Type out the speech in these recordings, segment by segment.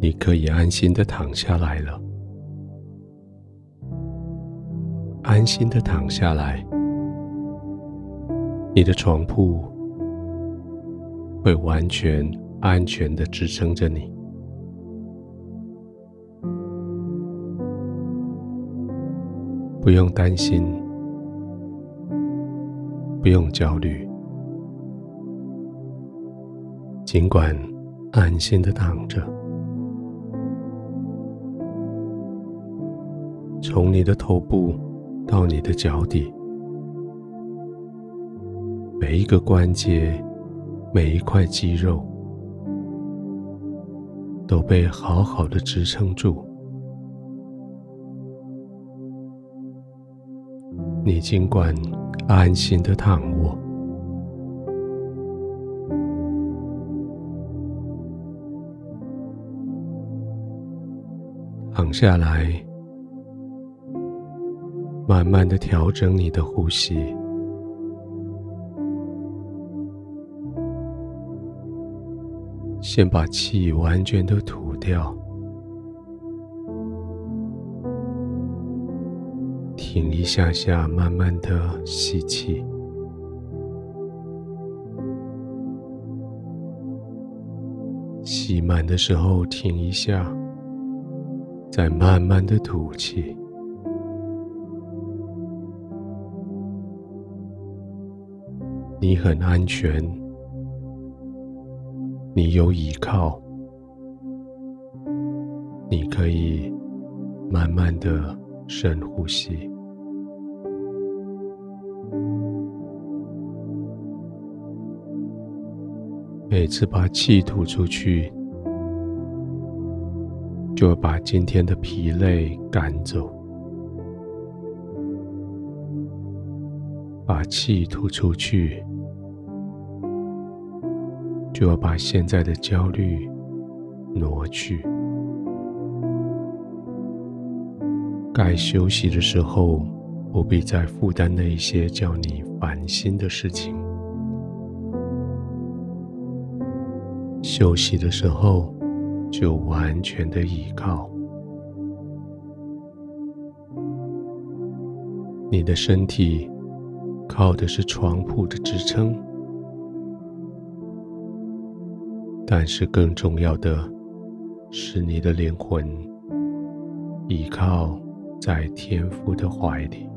你可以安心的躺下来了。安心的躺下来，你的床铺会完全安全的支撑着你，不用担心，不用焦虑，尽管安心的躺着，从你的头部到你的脚底，每一个关节，每一块肌肉。都被好好的支撑住。你尽管安心的躺卧，躺下来，慢慢的调整你的呼吸。先把气完全的吐掉，停一下下，慢慢的吸气，吸满的时候停一下，再慢慢的吐气。你很安全。你有依靠，你可以慢慢的深呼吸。每次把气吐出去，就把今天的疲累赶走。把气吐出去。就要把现在的焦虑挪去。该休息的时候，不必再负担那一些叫你烦心的事情。休息的时候，就完全的依靠。你的身体靠的是床铺的支撑。但是更重要的是，你的灵魂依靠在天父的怀里，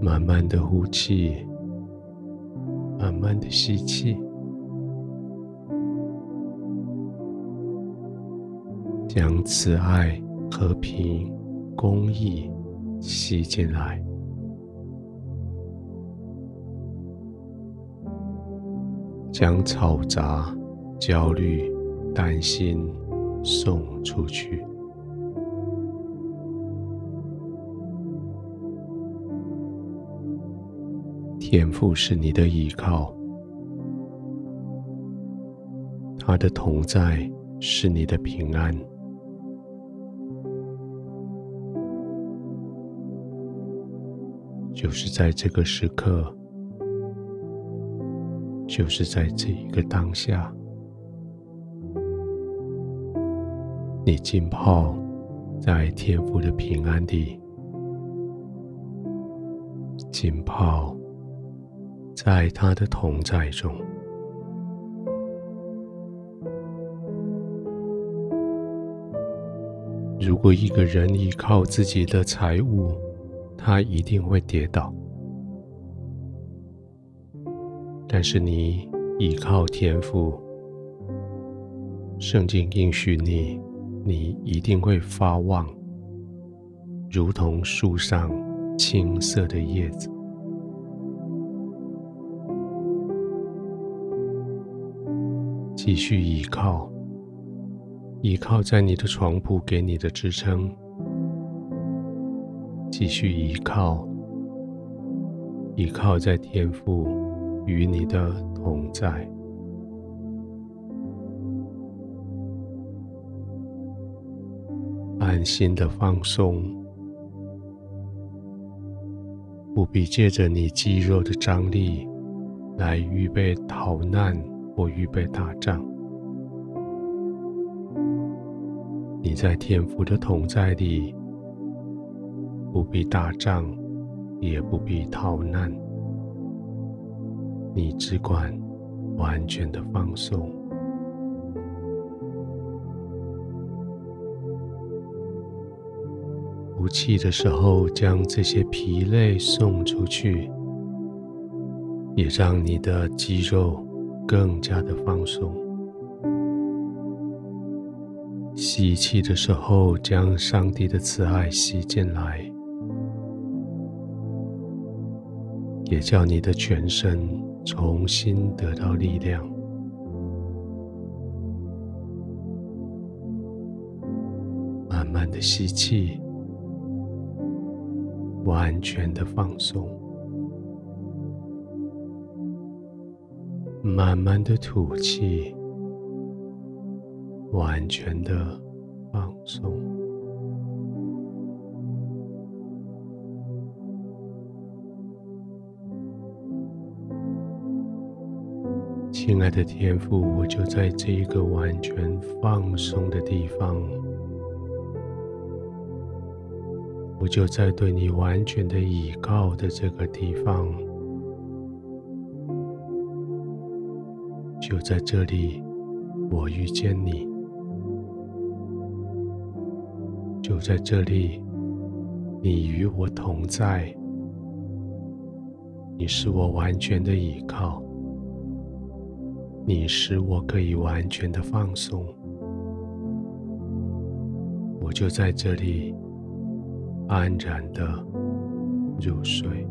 慢慢的呼气，慢慢的吸气，将慈爱、和平、公义吸进来。将嘈杂、焦虑、担心送出去。天父是你的依靠，他的同在是你的平安。就是在这个时刻。就是在这一个当下，你浸泡在天父的平安里，浸泡在他的同在中。如果一个人依靠自己的财物，他一定会跌倒。但是你依靠天赋，圣经应许你，你一定会发旺，如同树上青色的叶子。继续依靠，依靠在你的床铺给你的支撑，继续依靠，依靠在天赋。与你的同在，安心的放松，不必借着你肌肉的张力来预备逃难或预备打仗。你在天父的同在里，不必打仗，也不必逃难，你只管完全的放松。呼气的时候，将这些疲累送出去，也让你的肌肉更加的放松。吸气的时候，将上帝的慈爱吸进来，也叫你的全身重新得到力量。慢慢的吸气。完全的放松，慢慢的吐气，完全的放松。亲爱的天父，我就在这一个完全放松的地方。我就在对你完全的倚靠的这个地方，就在这里，我遇见你，就在这里，你与我同在，你是我完全的倚靠，你使我可以完全的放松，我就在这里。安然的入睡。